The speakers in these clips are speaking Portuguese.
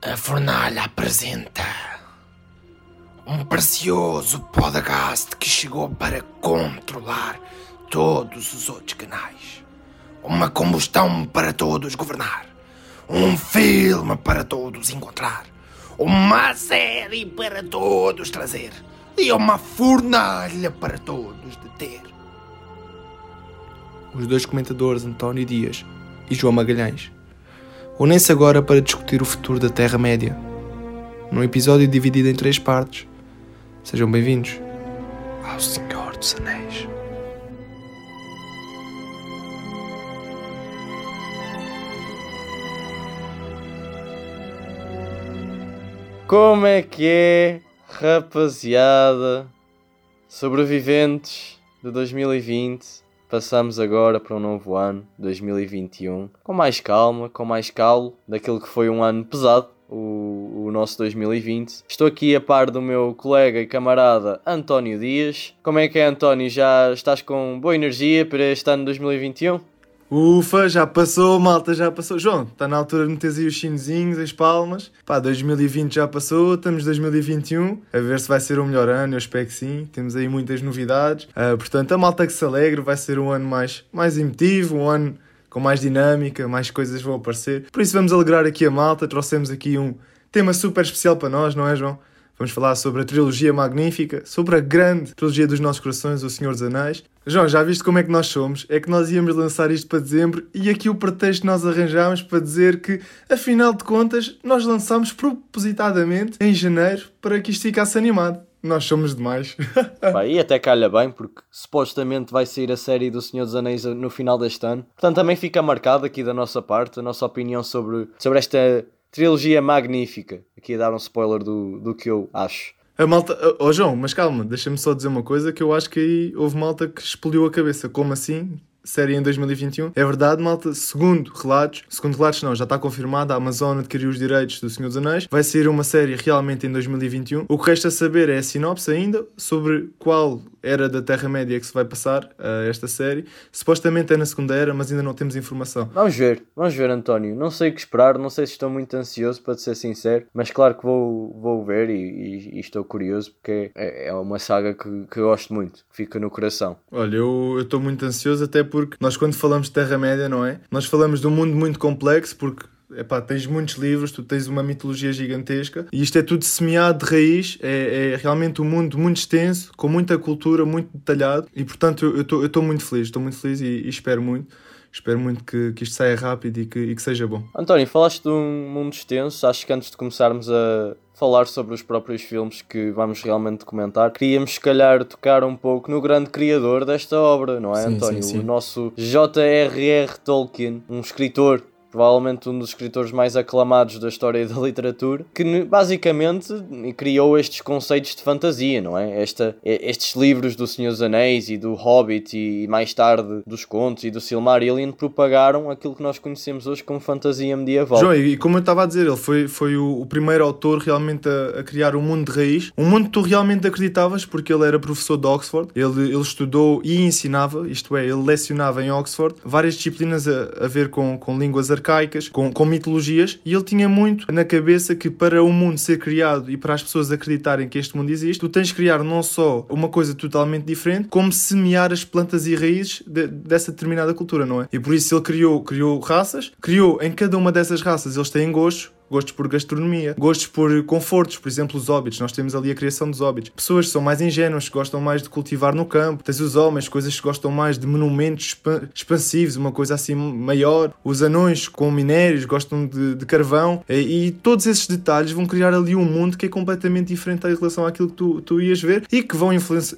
A fornalha apresenta um precioso podcast que chegou para controlar todos os outros canais. Uma combustão para todos governar. Um filme para todos encontrar. Uma série para todos trazer. E uma fornalha para todos deter. Os dois comentadores António Dias e João Magalhães unem-se agora para discutir o futuro da Terra-média, num episódio dividido em três partes. Sejam bem-vindos ao Senhor dos Anéis. Como é que é, rapaziada? Sobreviventes de 2020, passamos agora para um novo ano, 2021, com mais calma, com mais calo daquilo que foi um ano pesado, o, o nosso 2020. Estou aqui a par do meu colega e camarada António Dias. Como é que é, António? Já estás com boa energia para este ano 2021? Ufa, já passou, malta, já passou. João, está na altura de meter aí os chinesinhos, as palmas. Pá, 2020 já passou, estamos em 2021. A ver se vai ser o melhor ano, eu espero que sim. Temos aí muitas novidades. Uh, portanto, a malta que se alegre vai ser um ano mais, mais emotivo, um ano com mais dinâmica, mais coisas vão aparecer. Por isso vamos alegrar aqui a malta. Trouxemos aqui um tema super especial para nós, não é, João? Vamos falar sobre a trilogia magnífica, sobre a grande trilogia dos nossos corações, O Senhor dos Anéis. João, já viste como é que nós somos? É que nós íamos lançar isto para dezembro e aqui o pretexto nós arranjámos para dizer que, afinal de contas, nós lançámos propositadamente em janeiro para que isto ficasse animado. Nós somos demais. Pá, e até calha bem, porque supostamente vai sair a série do Senhor dos Anéis no final deste ano. Portanto, também fica marcado aqui da nossa parte a nossa opinião sobre, sobre esta trilogia magnífica. Aqui a dar um spoiler do, do que eu acho. A malta. Oh João, mas calma, deixa-me só dizer uma coisa que eu acho que aí houve malta que explodiu a cabeça. Como assim? Série em 2021. É verdade, malta. Segundo relatos, segundo relatos não, já está confirmado, a Amazon adquiriu os direitos do Senhor dos Anéis. Vai sair uma série realmente em 2021. O que resta saber é a sinopse ainda sobre qual era da Terra-média que se vai passar uh, esta série. Supostamente é na Segunda Era, mas ainda não temos informação. Vamos ver, vamos ver, António. Não sei o que esperar, não sei se estou muito ansioso, para ser sincero, mas claro que vou, vou ver e, e, e estou curioso porque é, é uma saga que, que gosto muito, que fica no coração. Olha, eu estou muito ansioso até porque nós, quando falamos de Terra-média, não é? Nós falamos de um mundo muito complexo porque epá, tens muitos livros, tu tens uma mitologia gigantesca e isto é tudo semeado de raiz, é, é realmente um mundo muito extenso, com muita cultura, muito detalhado e portanto eu estou muito feliz, estou muito feliz e, e, espero muito. Espero muito que, que isto saia rápido e que, e que seja bom. António, falaste de um mundo extenso. Acho que antes de começarmos a falar sobre os próprios filmes que vamos realmente comentar, queríamos se calhar tocar um pouco no grande criador desta obra, não é, sim, António? Sim, sim. O nosso J.R.R. Tolkien, um escritor provavelmente um dos escritores mais aclamados da história da literatura, que basicamente criou estes conceitos de fantasia, não é? Esta, estes livros do Senhor dos Anéis e do Hobbit e mais tarde dos contos e do Silmarillion propagaram aquilo que nós conhecemos hoje como fantasia medieval. João, e como eu estava a dizer, ele foi, foi o, o primeiro autor realmente a, a, criar um mundo de raiz, um mundo que tu realmente acreditavas, porque ele era professor de Oxford, ele, ele estudou e ensinava, isto é, ele lecionava em Oxford várias disciplinas a, a ver com, com línguas com, com mitologias, e ele tinha muito na cabeça que para o mundo ser criado e para as pessoas acreditarem que este mundo existe, tu tens de criar não só uma coisa totalmente diferente, como semear as plantas e raízes de, dessa determinada cultura, não é? E por isso ele criou, criou raças, criou em cada uma dessas raças, eles têm gostos, gostos por gastronomia, gostos por confortos, por exemplo, os hobbits. Nós temos ali a criação dos hobbits. Pessoas que são mais ingênuas, que gostam mais de cultivar no campo. Tens os homens, coisas que gostam mais de monumentos expansivos, uma coisa assim maior. Os anões com minérios, gostam de, de carvão. E, e, todos esses detalhes vão criar ali um mundo que é completamente diferente em relação àquilo que tu, tu ias ver e que vão influenci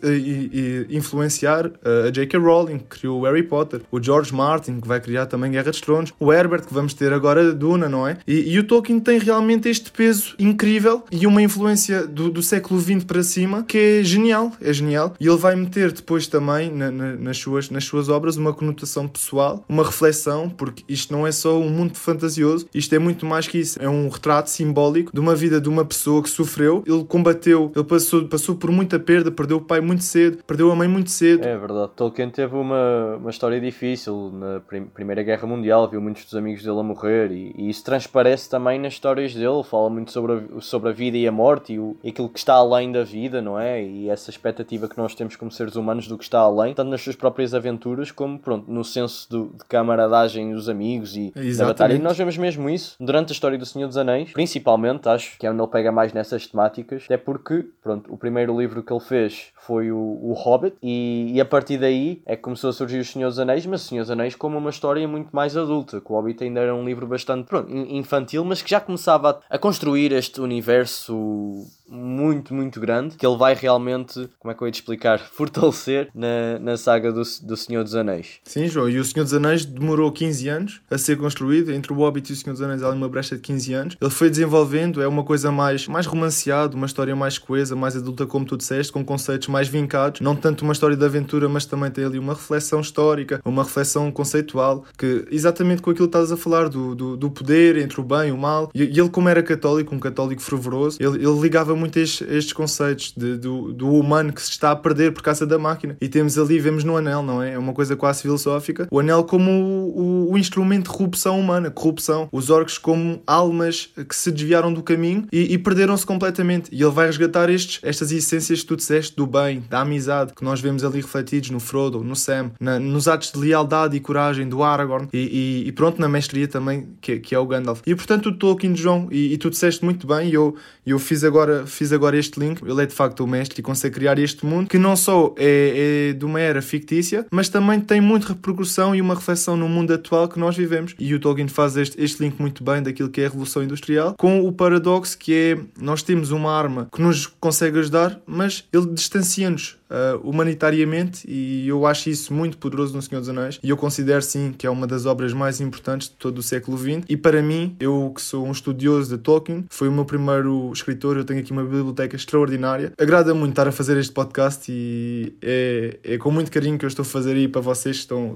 influenciar uh, a J.K. Rowling, que criou o Harry Potter, o George Martin, que vai criar também Guerra dos Tronos, o Herbert, que vamos ter agora Duna, não é? E, e o Tolkien tem realmente este peso incrível e uma influência do, do século XX para cima que é genial, é genial. E ele vai meter depois também na, na, nas, suas, nas suas obras uma conotação pessoal, uma reflexão, porque isto não é só um mundo fantasioso, isto é muito mais que isso. É um retrato simbólico de uma vida de uma pessoa que sofreu, ele combateu, ele passou, passou por muita perda, perdeu o pai muito cedo, perdeu a mãe muito cedo. É verdade, Tolkien teve uma, uma história difícil na Primeira Guerra Mundial, viu muitos dos amigos dele a morrer e, e isso transparece também na as histórias dele, fala muito sobre a, sobre a vida e a morte e, o, aquilo que está além da vida, não é? E essa expectativa que nós temos como seres humanos do que está além, tanto nas suas próprias aventuras como, pronto, no senso do, de camaradagem dos amigos e Exatamente. da batalha. E nós vemos mesmo isso durante a história do Senhor dos Anéis, principalmente, acho que é onde ele pega mais nessas temáticas, até porque, pronto, o primeiro livro que ele fez foi o, o Hobbit e, e, a partir daí é que começou a surgir o Senhor dos Anéis, mas o Senhor dos Anéis como uma história muito mais adulta, que o Hobbit ainda era um livro bastante pronto, infantil, mas que já começava a, construir este universo muito, muito grande que ele vai realmente, como é que eu ia te explicar, fortalecer na, na saga do, do Senhor dos Anéis. Sim, João, e o Senhor dos Anéis demorou 15 anos a ser construído. Entre o Hobbit e o Senhor dos Anéis há uma brecha de 15 anos. Ele foi desenvolvendo, é uma coisa mais, mais romanceada, uma história mais coesa, mais adulta, como tu disseste, com conceitos mais vincados. Não tanto uma história de aventura, mas também tem ali uma reflexão histórica, uma reflexão conceitual, que exatamente com aquilo que estás a falar, do, do, do poder entre o bem e o mal. E, ele, como era católico, um católico fervoroso, ele, ele ligava muito estes, estes conceitos de, do, do humano que se está a perder por causa da máquina. E temos ali, vemos no anel, não é? É uma coisa quase filosófica. O anel como o, o, o instrumento de corrupção humana, corrupção. Os orcs como almas que se desviaram do caminho e, e perderam-se completamente. E ele vai resgatar estes, estas essências que tu disseste do bem, da amizade, que nós vemos ali refletidos no Frodo, no Sam, na, nos atos de lealdade e coragem do Aragorn e, e, e pronto, na mestria também, que, que, é o Gandalf. E portanto, o Tolkien, João, e, e tu disseste muito bem, e eu, eu fiz agora, fiz agora este link, ele é de facto o mestre e consegue criar este mundo que não só é, é de uma era fictícia, mas também tem muita repercussão e uma reflexão no mundo atual que nós vivemos. E o Tolkien faz este, este link muito bem daquilo que é a Revolução Industrial com o paradoxo que é nós temos uma arma que nos consegue ajudar, mas ele distancia-nos uh, humanitariamente e eu acho isso muito poderoso no Senhor dos Anéis e eu considero sim que é uma das obras mais importantes de todo o século XX e para mim, eu que sou um estudioso de Tolkien, foi o meu primeiro escritor, eu tenho aqui uma biblioteca extraordinária. Agrada muito estar a fazer este podcast e é, é com muito carinho que eu estou a fazer aí para vocês que, estão,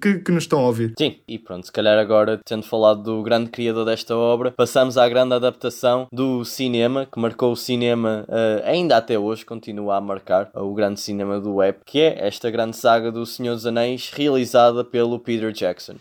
que, que nos estão a ouvir. Sim, e pronto, se calhar agora, tendo falado do grande criador desta obra, passamos à grande adaptação do cinema, que marcou o cinema uh, ainda até hoje, continua a marcar uh, o grande grande cinema do web, que é esta grande saga do Senhor dos Anéis realizada pelo Peter Jackson.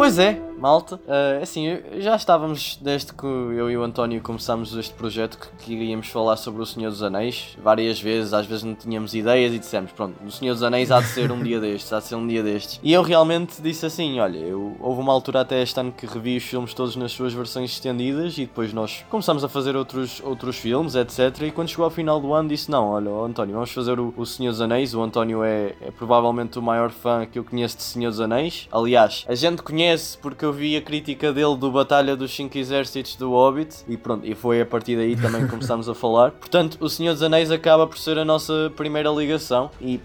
Pois é, malta. Uh, assim, já estávamos, desde que eu e o António começámos este projeto, que, que iríamos falar sobre o Senhor dos Anéis, várias vezes, às vezes não tínhamos ideias e dissemos, pronto, o Senhor dos Anéis há de ser um dia destes, há de ser um dia destes. E eu realmente disse assim, olha, eu, houve uma altura até este ano que revi os filmes todos nas suas versões estendidas e depois nós começámos a fazer outros, outros filmes, etc. E quando chegou ao final do ano disse, não, olha, António, vamos fazer o, o Senhor dos Anéis. O António é, é provavelmente o maior fã que eu conheço de Senhor dos Anéis. Aliás, a gente conhece porque eu vi a crítica dele do Batalha dos Cinco Exércitos do Hobbit e pronto, e foi a partir daí também que começámos a falar. Portanto, o Senhor dos Anéis acaba por ser a nossa primeira ligação e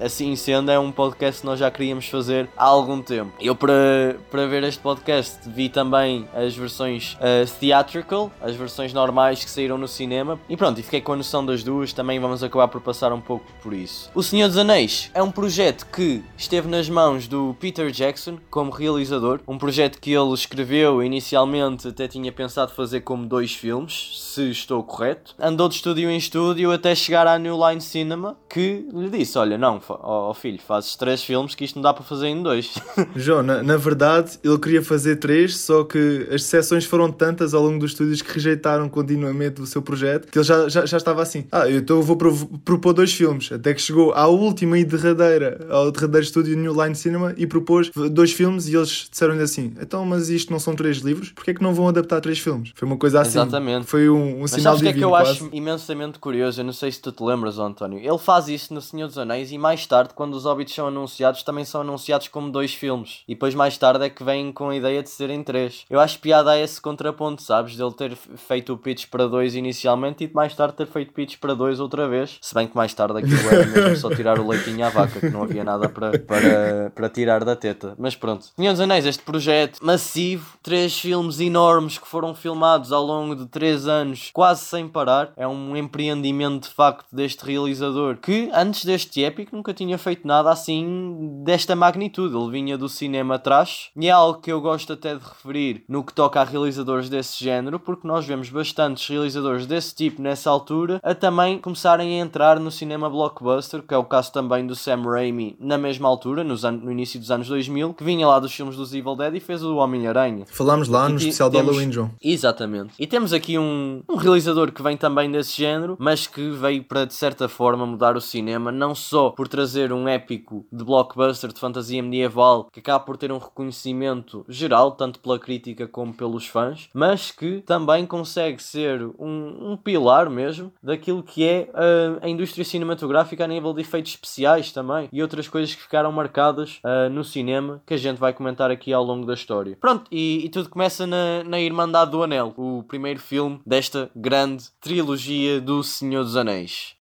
assim sendo é um podcast que nós já queríamos fazer há algum tempo. Eu para, para ver este podcast vi também as versões uh, theatrical, as versões normais que saíram no cinema e pronto, e fiquei com a noção das duas, também vamos acabar por passar um pouco por isso. O Senhor dos Anéis é um projeto que esteve nas mãos do Peter Jackson como realizador, um projeto projeto que ele escreveu inicialmente até tinha pensado fazer como dois filmes, se estou correto. Andou de estúdio em estúdio até chegar à New Line Cinema, que lhe disse: Olha, não, ó oh, filho, fazes três filmes que isto não dá para fazer em dois. João, na, na, verdade, ele queria fazer três, só que as sessões foram tantas ao longo dos estúdios que rejeitaram continuamente o seu projeto que ele já, já, já estava assim: Ah, então vou propor dois filmes. Até que chegou à última e derradeira, ao derradeiro estúdio New Line Cinema e propôs dois filmes e eles disseram-lhe assim: então, mas isto não são três livros, porque é que não vão adaptar três filmes? Foi uma coisa assim. Exatamente. Foi um, um mas sinal divino. Mas que é que eu quase. acho imensamente curioso? Eu não sei se tu te lembras, António. Ele faz isso no Senhor dos Anéis e mais tarde, quando os Hobbits são anunciados, também são anunciados como dois filmes. E depois mais tarde é que vêm com a ideia de serem três. Eu acho piada a esse contraponto, sabes? Dele ter feito o pitch para dois inicialmente e mais tarde ter feito pitch para dois outra vez. Se bem que mais tarde aquilo era mesmo só tirar o leitinho à vaca, que não havia nada para, para, para tirar da teta. Mas pronto. Senhor dos Anéis, este projeto massivo, três filmes enormes que foram filmados ao longo de três anos, quase sem parar. É um empreendimento de facto deste realizador que antes deste épico nunca tinha feito nada assim desta magnitude. Ele vinha do cinema atrás e é algo que eu gosto até de referir no que toca a realizadores desse género, porque nós vemos bastantes realizadores desse tipo nessa altura a também começarem a entrar no cinema blockbuster, que é o caso também do Sam Raimi na mesma altura, nos no início dos anos 2000, que vinha lá dos filmes dos Evil Dead e fez o Homem-Aranha. Falámos lá no especial temos... do Halloween, John. Exatamente. E temos aqui um, um realizador que vem também desse género, mas que veio para, de certa forma, mudar o cinema, não só por trazer um épico de blockbuster de fantasia medieval, que acaba por ter um reconhecimento geral, tanto pela crítica como pelos fãs, mas que também consegue ser um, um pilar mesmo daquilo que é a, a indústria cinematográfica a nível de efeitos especiais também e outras coisas que ficaram marcadas uh, no cinema que a gente vai comentar aqui ao longo da história. Pronto, e, e tudo começa na, na Irmandade do Anel, o primeiro filme desta grande trilogia do Senhor dos Anéis.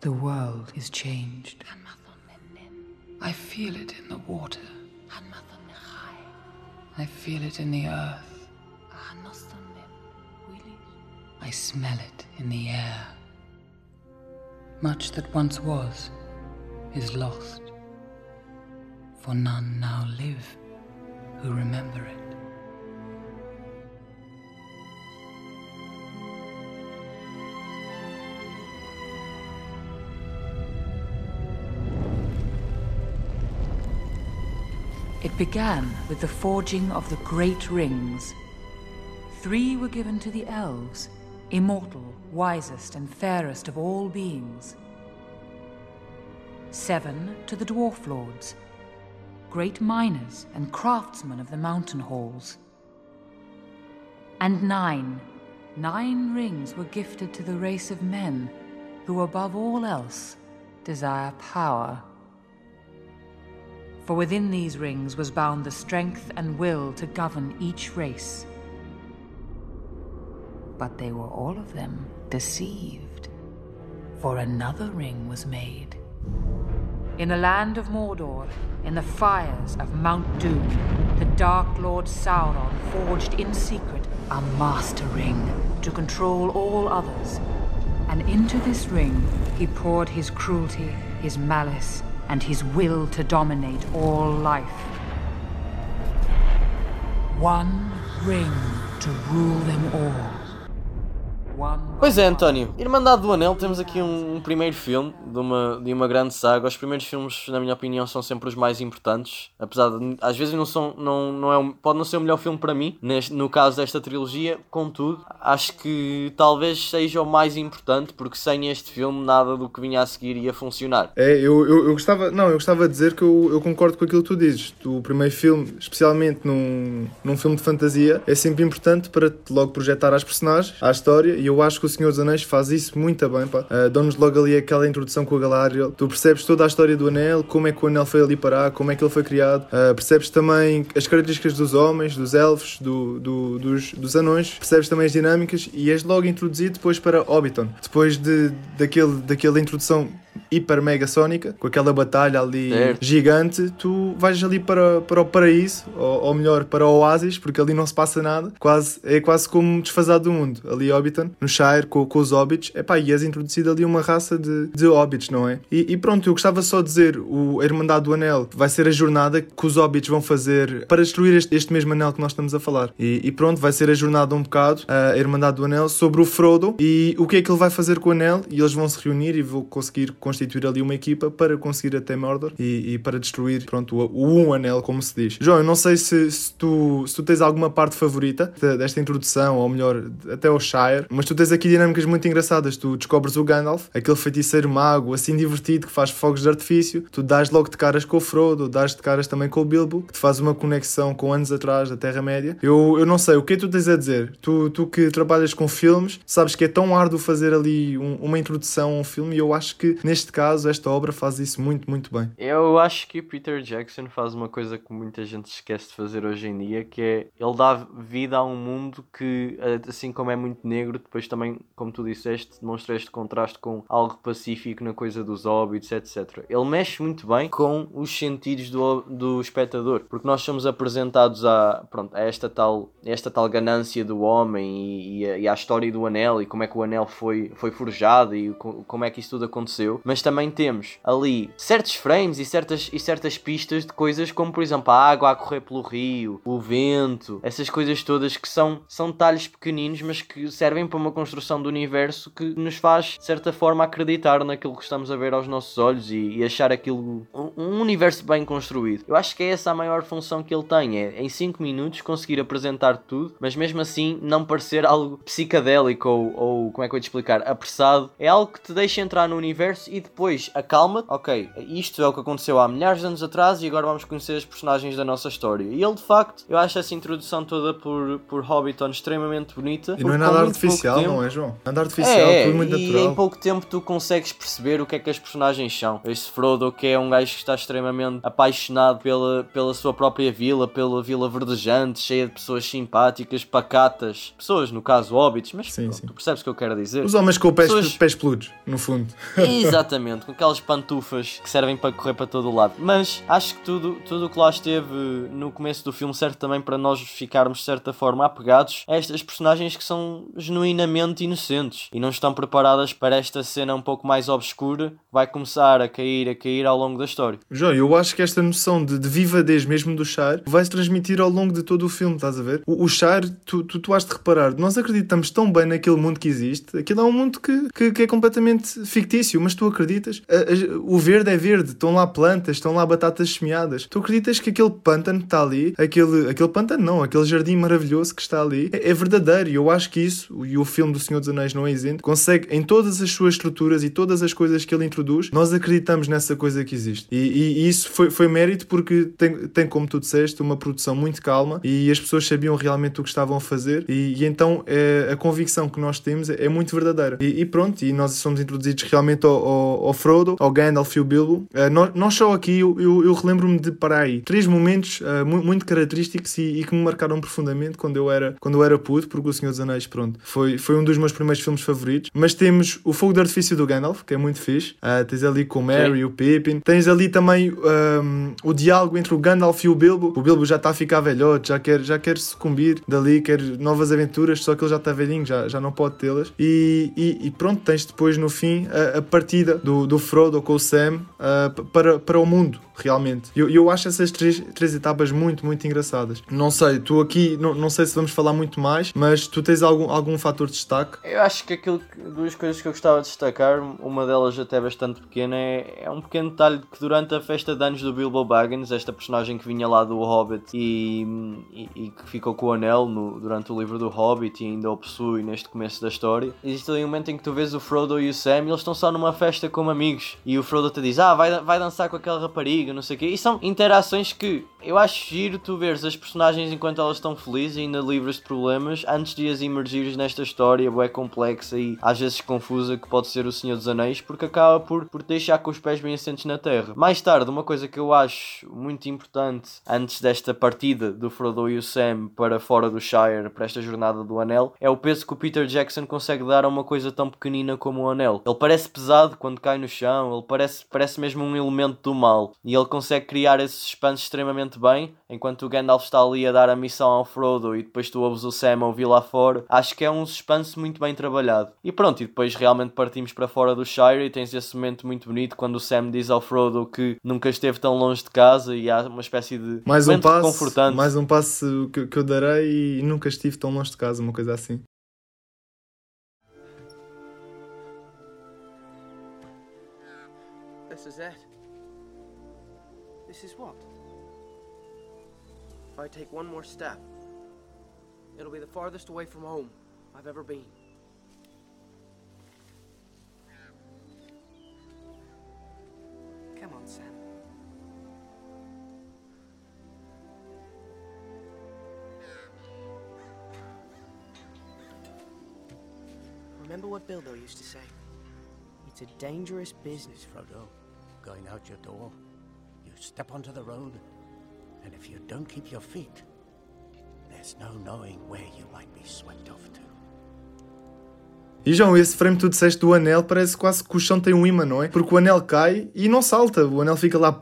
The world is changed. I feel it in the water. I feel it in the earth. I smell it in the air. Much that once was is lost, for none now live who remember it. It began with the forging of the Great Rings. Three were given to the elves, immortal, wisest, and fairest of all beings. Seven to the Dwarf Lords, great miners and craftsmen of the mountain halls. And nine, nine rings were gifted to the race of men who, above all else, desire power. For within these rings was bound the strength and will to govern each race. But they were all of them deceived, for another ring was made. In the land of Mordor, in the fires of Mount Doom, the Dark Lord Sauron forged in secret a master ring to control all others. And into this ring he poured his cruelty, his malice, and his will to dominate all life. One ring to rule them all one Pois é, António. Irmandade do Anel, temos aqui um, um, primeiro filme de uma, de uma grande saga. Os primeiros filmes, na minha opinião, são sempre os mais importantes. Apesar de, às vezes, não são, não, não é, pode não ser o melhor filme para mim, neste, no caso desta trilogia. Contudo, acho que talvez seja o mais importante, porque sem este filme, nada do que vinha a seguir ia funcionar. É, eu, eu, eu gostava, não, eu gostava de dizer que eu, eu concordo com aquilo que tu dizes. O primeiro filme, especialmente num, num filme de fantasia, é sempre importante para logo projetar as personagens, a história, e eu acho que o Senhor dos Anéis faz isso muito bem, pá. Uh, Dão-nos logo ali aquela introdução com a Galadriel. Tu percebes toda a história do Anel, como é que o Anel foi ali parar, como é que ele foi criado. Uh, percebes também as características dos homens, dos elfos, do, do, dos, dos anões. Percebes também as dinâmicas e és logo introduzido depois para Hobbiton. Depois de, daquele, daquela introdução hiper mega sónica, com aquela batalha ali certo. gigante, tu vais ali para, para o paraíso, ou, ou, melhor, para o oásis, porque ali não se passa nada. Quase, é quase como desfasado do mundo. Ali Hobbiton, no Shire, com, com os hobbits, epá, és introduzido ali uma raça de, de hobbits, não é? E, e pronto, eu gostava só de dizer, o, a Irmandade do Anel vai ser a jornada que os hobbits vão fazer para destruir este, este mesmo anel que nós estamos a falar. E, e, pronto, vai ser a jornada um bocado, a Irmandade do Anel, sobre o Frodo e o que é que ele vai fazer com o anel, e eles vão se reunir e vão conseguir constituir ali uma equipa para conseguir até Mordor e, e para destruir, pronto, o, o, um anel, como se diz. João, eu não sei se, se, tu, se tu tens alguma parte favorita desta introdução, ou melhor, até o Shire, mas tu tens aqui dinâmicas muito engraçadas. Tu descobres o Gandalf, aquele feiticeiro mago, assim divertido, que faz fogos de artifício, tu dás logo de caras com o Frodo, dás de caras também com o Bilbo, que te faz uma conexão com anos atrás da Terra-média. Eu, eu não sei, o que é que tu tens a dizer? Tu, tu que trabalhas com filmes, sabes que é tão árduo fazer ali um, uma introdução a um filme e eu acho que neste caso esta obra faz isso muito, muito bem. Eu acho que Peter Jackson faz uma coisa que muita gente esquece de fazer hoje em dia, que é ele dá vida a um mundo que, assim como é muito negro, depois também como tu disseste, demonstra este contraste com algo pacífico na coisa dos hobbits, etc. Ele mexe muito bem com os sentidos do, do espectador, porque nós somos apresentados a, pronto, a esta tal, esta tal ganância do homem e, e, a, e à história do anel e como é que o anel foi, foi forjado e como é que isso tudo aconteceu, mas também temos ali certos frames e certas, e certas pistas de coisas como, por exemplo, a água a correr pelo rio, o vento, essas coisas todas que são, são detalhes pequeninos, mas que servem para uma construção do universo que nos faz, de certa forma, acreditar naquilo que estamos a ver aos nossos olhos e, e achar aquilo um, um, universo bem construído. Eu acho que é essa a maior função que ele tem, é em 5 minutos conseguir apresentar tudo, mas mesmo assim não parecer algo psicadélico ou, ou como é que eu vou te explicar, apressado. É algo que te deixa entrar no universo e depois acalma-te, ok, isto é o que aconteceu há milhares de anos atrás e agora vamos conhecer as personagens da nossa história. E ele de facto, eu acho essa introdução toda por, por Hobbiton extremamente bonita. E não é nada artificial, tempo... não é, João? Nada artificial, é, tudo muito e natural. em pouco tempo tu consegues perceber o que é que as personagens são. Esse Frodo, que é um gajo que está extremamente apaixonado pela, pela sua própria vila, pela vila verdejante, cheia de pessoas simpáticas, pacatas. Pessoas, no caso, hobbits, mas sim, sim. tu percebes o que eu quero dizer. Os homens com pés, pessoas... pés peludos, no fundo. Exatamente, com aquelas pantufas que servem para correr para todo o lado. Mas acho que tudo tudo o que lá esteve no começo do filme serve também para nós ficarmos de certa forma apegados a estas personagens que são genuinamente inocentes e não estão preparadas para esta cena um pouco mais obscura vai começar a cair, a cair ao longo da história. João, eu acho que esta noção de, de vivadez mesmo do Char vai se transmitir ao longo de todo o filme, estás a ver? O, o Char, tu, tu, tu has de reparar, nós acreditamos tão bem naquele mundo que existe, aquilo é um mundo que, que, que é completamente fictício, mas tu acreditas. A, a, o verde é verde, estão lá plantas, estão lá batatas semeadas. Tu acreditas que aquele pântano que está ali, aquele, aquele pântano não, aquele jardim maravilhoso que está ali, é, é verdadeiro. E eu acho que isso, e o filme do Senhor dos Anéis não é isento, consegue, em todas as suas estruturas e todas as coisas que ele introduz, nós acreditamos nessa coisa que existe. E, e, e isso foi, foi mérito porque tem, tem, como tu disseste, uma produção muito calma e as pessoas sabiam realmente o que estavam a fazer. E, e então é, a convicção que nós temos é, é muito verdadeira. E, pronto, e nós somos introduzidos realmente ao, ao, ao Frodo, ao Gandalf e ao Bilbo. Nós, nós, só aqui, eu, eu, eu relembro-me de parar aí três momentos uh, muito, característicos e, que me marcaram profundamente quando eu era, quando eu era puto, porque O Senhor dos Anéis, pronto, foi, foi um dos meus primeiros filmes favoritos. Mas temos o Fogo de Artifício do Gandalf, que é muito fixe. Uh, tens ali com o Merry e o Pippin. Tens ali também um, o diálogo entre o Gandalf e o Bilbo. O Bilbo já está a ficar velhote, já quer, já quer sucumbir dali, quer novas aventuras, só que ele já está velhinho, já, já não pode tê-las. E, e, e, pronto, tens depois no fim a, a partida do, do Frodo com o Sam uh, para, para o mundo realmente. Eu, eu acho essas três, três etapas muito, muito engraçadas. Não sei, tu aqui, não, não sei se vamos falar muito mais, mas tu tens algum, algum fator de destaque? Eu acho que aquilo, duas coisas que eu gostava de destacar, uma delas até bastante pequena, é, é um pequeno detalhe que durante a festa de anos do Bilbo Baggins, esta personagem que vinha lá do Hobbit e, e, e que ficou com o anel no, durante o livro do Hobbit e ainda o possui neste começo da história, existe ali um momento em que tu vês o Frodo e o Sam e eles estão só numa festa como amigos e o Frodo te diz, ah, vai, vai dançar com aquela rapariga não sei o quê. E são interações que eu acho giro tu veres as personagens enquanto elas estão felizes e ainda livres de problemas antes de as emergires nesta história bué complexa e às vezes confusa que pode ser o Senhor dos Anéis porque acaba por, por deixar com os pés bem assentes na terra. Mais tarde, uma coisa que eu acho muito importante antes desta partida do Frodo e o Sam para fora do Shire para esta jornada do Anel é o peso que o Peter Jackson consegue dar a uma coisa tão pequenina como o Anel. Ele parece pesado quando cai no chão, ele parece, parece mesmo um elemento do mal e ele consegue criar esse suspense extremamente bem, enquanto o Gandalf está ali a dar a missão ao Frodo e depois tu ouves o Sam a ouvir lá fora. Acho que é um suspense muito bem trabalhado. E pronto, e depois realmente partimos para fora do Shire e tens esse momento muito bonito quando o Sam diz ao Frodo que nunca esteve tão longe de casa e há uma espécie de mais um passo, confortante. Mais um passo que, que eu darei e nunca estive tão longe de casa, uma coisa assim. This is it. This is what? If I take one more step, it'll be the farthest away from home I've ever been. Come on, Sam. Remember what Bilbo used to say? It's a dangerous business, Frodo, going out your door you step onto the road, and if you don't keep your feet, there's no knowing where you might be swept off to. E João, esse frame que tu disseste do anel parece quase que o chão tem um imã, não é? Porque o anel cai e não salta, o anel fica lá.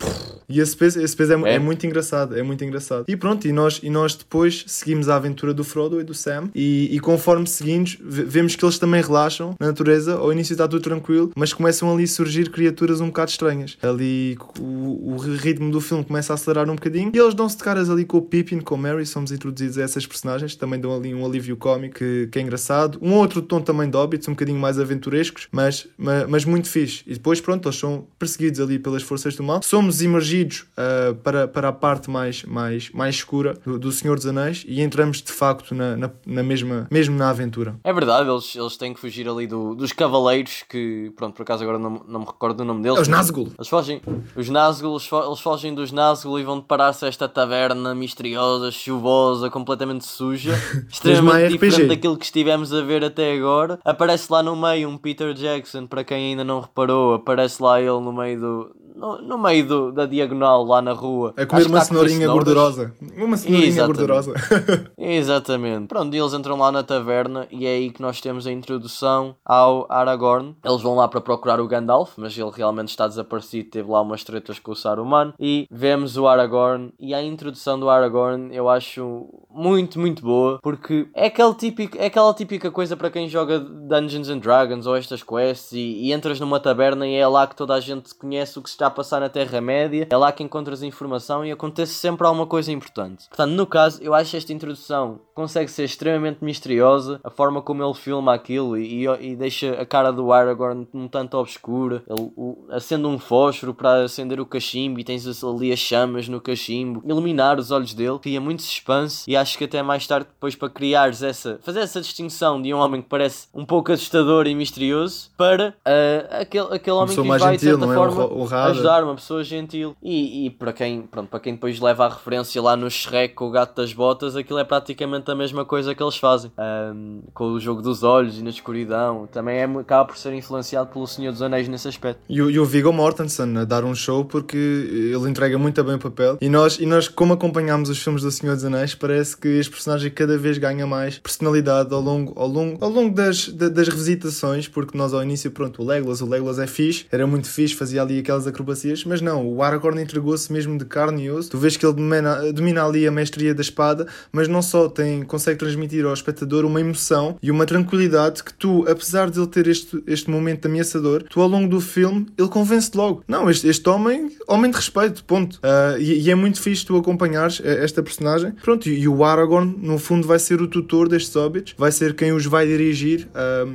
E esse peso, esse peso é, é. é muito engraçado, é muito engraçado. E pronto, e nós, e nós depois seguimos a aventura do Frodo e do Sam, e, e conforme seguimos, vemos que eles também relaxam na natureza. Ao início está tudo tranquilo, mas começam ali a surgir criaturas um bocado estranhas. Ali o, o ritmo do filme começa a acelerar um bocadinho e eles dão-se de caras ali com o Pippin, com o Mary. Somos introduzidos a essas personagens, também dão ali um alívio cómico que, que é engraçado. Um outro tom também de Hobbits, um bocadinho mais aventurescos, mas, mas, mas, muito fixe. E depois, pronto, eles são perseguidos ali pelas forças do mal. Somos uh, para, para a parte mais, mais, mais escura do, do Senhor dos Anéis e entramos de facto na, na, na mesma, mesmo na aventura. É verdade, eles, eles têm que fugir ali do, dos cavaleiros que, pronto, por acaso agora não, não me recordo do nome deles. É os Nazgûl. Eles fogem, os Nazgûl, eles, fogem dos Nazgûl e vão deparar-se a esta taverna misteriosa, chuvosa, completamente suja, extremamente diferente daquilo que estivemos a ver até agora. Aparece lá no meio um Peter Jackson, para quem ainda não reparou, aparece lá ele no meio do, no, no meio do, da diagonal lá na rua. A comer uma cenourinha gordurosa. Uma cenourinha Exatamente. gordurosa. Exatamente. Pronto, eles entram lá na taverna e é aí que nós temos a introdução ao Aragorn. Eles vão lá para procurar o Gandalf, mas ele realmente está desaparecido, teve lá umas tretas com o Saruman. E vemos o Aragorn e a introdução do Aragorn eu acho muito, muito boa, porque é, aquele típico, é aquela típica coisa para quem joga Dungeons and Dragons ou estas quests e, e entras numa taberna e é lá que toda a gente conhece o que está está a passar na Terra-média, é lá que encontras a informação e acontece sempre alguma coisa importante. Portanto, no caso, eu acho esta introdução consegue ser extremamente misteriosa, a forma como ele filma aquilo e, e, e deixa a cara do Aragorn um tanto obscura, ele o, acende um fósforo para acender o cachimbo e tens ali as chamas no cachimbo, iluminar os olhos dele, cria muito suspense e acho que até mais tarde depois para criares essa, fazer essa distinção de um homem que parece um pouco assustador e misterioso para uh, aquele, aquele homem que vai gentil, de certa é? forma ajudar, uma pessoa gentil. E, e para, quem, pronto, para quem depois leva a referência lá no Shrek com o gato das botas, aquilo é praticamente a mesma coisa que eles fazem. Um, com o jogo dos olhos e na escuridão. Também é, acaba por ser influenciado pelo Senhor dos Anéis nesse aspecto. E, e o Viggo Mortensen a dar um show porque ele entrega muito bem o papel. E nós, e nós como acompanhamos os filmes do Senhor dos Anéis, parece que este personagem cada vez ganha mais personalidade ao longo, ao longo, ao longo das, das revisitações, porque nós ao início, pronto, o Legolas, o Legolas é fixe, era muito fixe, fazia ali aquelas acrobacias acrobacias, mas não, o Aragorn entregou-se mesmo de carne e osso. Tu vês que ele domina, domina ali a mestria da espada, mas não só tem, consegue transmitir ao espectador uma emoção e uma tranquilidade que tu, apesar de ele ter este, este momento ameaçador, tu ao longo do filme ele convence logo. Não, este, este homem, homem de respeito, ponto. Uh, e, e, é muito fixe tu acompanhares esta personagem. Pronto, e, e, o Aragorn, no fundo, vai ser o tutor destes hobbits, vai ser quem os vai dirigir. Uh,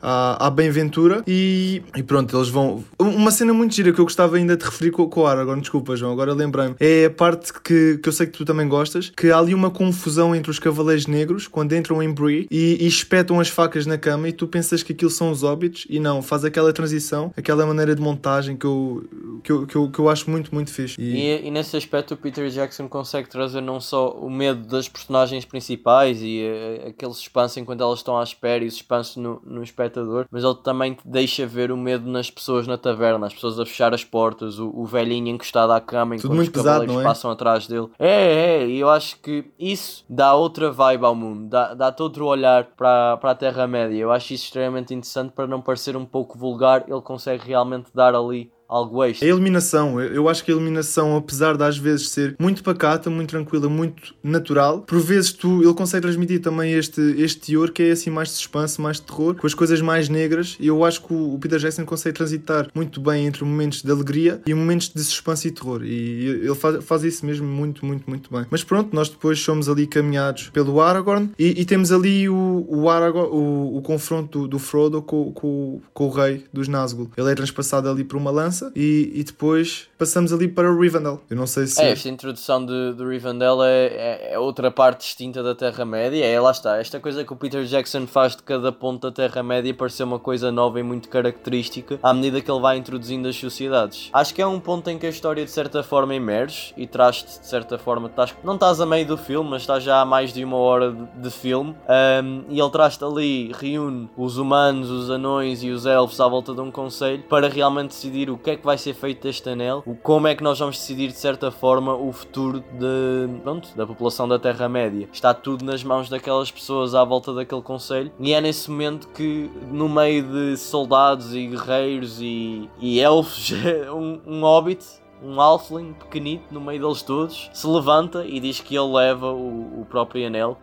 à, à Bem-Ventura e, e, pronto, eles vão. Uma cena muito gira que eu gostava ainda de referir com, com o Aragorn, desculpa, João, agora lembrei-me. É a parte que, que eu sei que tu também gostas, que há ali uma confusão entre os Cavaleiros Negros quando entram em Bree e, e espetam as facas na cama e tu pensas que aquilo são os hobbits e não, faz aquela transição, aquela maneira de montagem que eu, que eu, que eu, que eu acho muito, muito fixe. E... E, e nesse aspecto o Peter Jackson consegue trazer não só o medo das personagens principais e uh, aquele suspense enquanto elas estão à espera e o suspense no, no espectador espectador, mas ele também te deixa ver o medo nas pessoas na taverna, as pessoas a fechar as portas, o, o velhinho encostado à cama enquanto Tudo os cavaleiros pesado, é? passam atrás dele. É, é, e eu acho que isso dá outra vibe ao mundo, dá, dá outro olhar para, para a Terra-média. Eu acho isso extremamente interessante para não parecer um pouco vulgar, ele consegue realmente dar ali algo extra. A eliminação, eu acho que a eliminação, apesar de às vezes ser muito pacata, muito tranquila, muito natural, por vezes tu, ele consegue transmitir também este, este teor que é assim mais de suspense, mais de terror, com as coisas mais negras, e eu acho que o Peter Jackson consegue transitar muito bem entre momentos de alegria e momentos de suspense e terror, e ele faz, faz isso mesmo muito, muito, muito bem. Mas pronto, nós depois somos ali caminhados pelo Aragorn e, e temos ali o, o Aragorn, o, o confronto do, do Frodo com, com, com o rei dos Nazgûl. Ele é transpassado ali por uma lança e, e depois passamos ali para o Rivendell. Eu não sei se. É, esta introdução de, de Rivendell é, é, é, outra parte distinta da Terra-média. É, lá está, esta coisa que o Peter Jackson faz de cada ponto da Terra-média parecer uma coisa nova e muito característica à medida que ele vai introduzindo as sociedades. Acho que é um ponto em que a história de certa forma emerge e traz-te de certa forma. Estás, não estás a meio do filme, mas estás já há mais de uma hora de, de filme um, e ele traz-te ali, reúne os humanos, os anões e os elfos à volta de um conselho para realmente decidir o que que é que vai ser feito deste anel, como é que nós vamos decidir de certa forma o futuro de, pronto, da população da Terra-média. Está tudo nas mãos daquelas pessoas à volta daquele conselho e é nesse momento que no meio de soldados e guerreiros e, e elfos, um, um hobbit um halfling pequenito no meio deles todos se levanta e diz que ele leva o, o próprio anel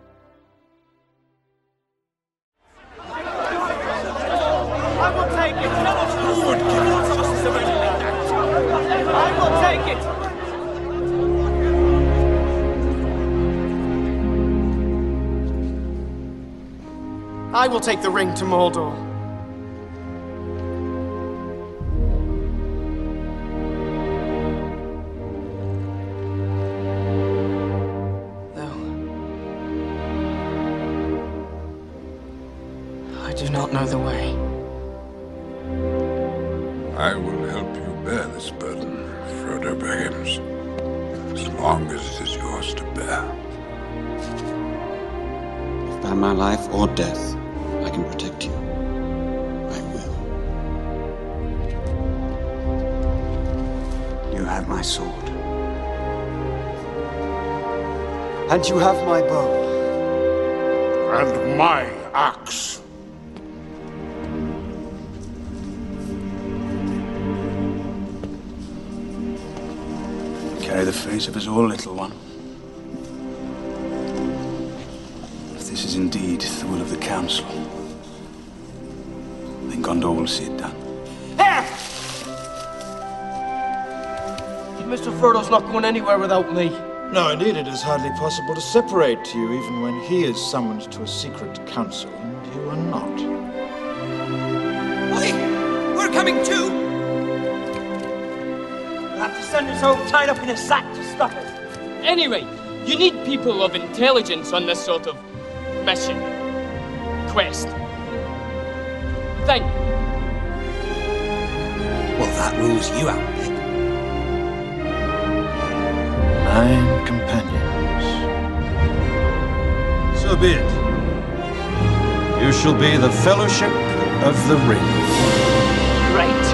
I will take the ring to Mordor. Though I do not know the And you have my bow. And my axe. Carry the fate of us all, little one. If this is indeed the will of the Council, then Gondor will see it done. Mr. Frodo's not going anywhere without me. No, indeed, it is hardly possible to separate you, even when he is summoned to a secret council and you are not. Wait! We're coming too! We'll have to send us home tied up in a sack to stop us. Anyway, you need people of intelligence on this sort of mission. Quest. Thing. Well, that rules you out, Nine companions. So be it. You shall be the Fellowship of the Ring. Right.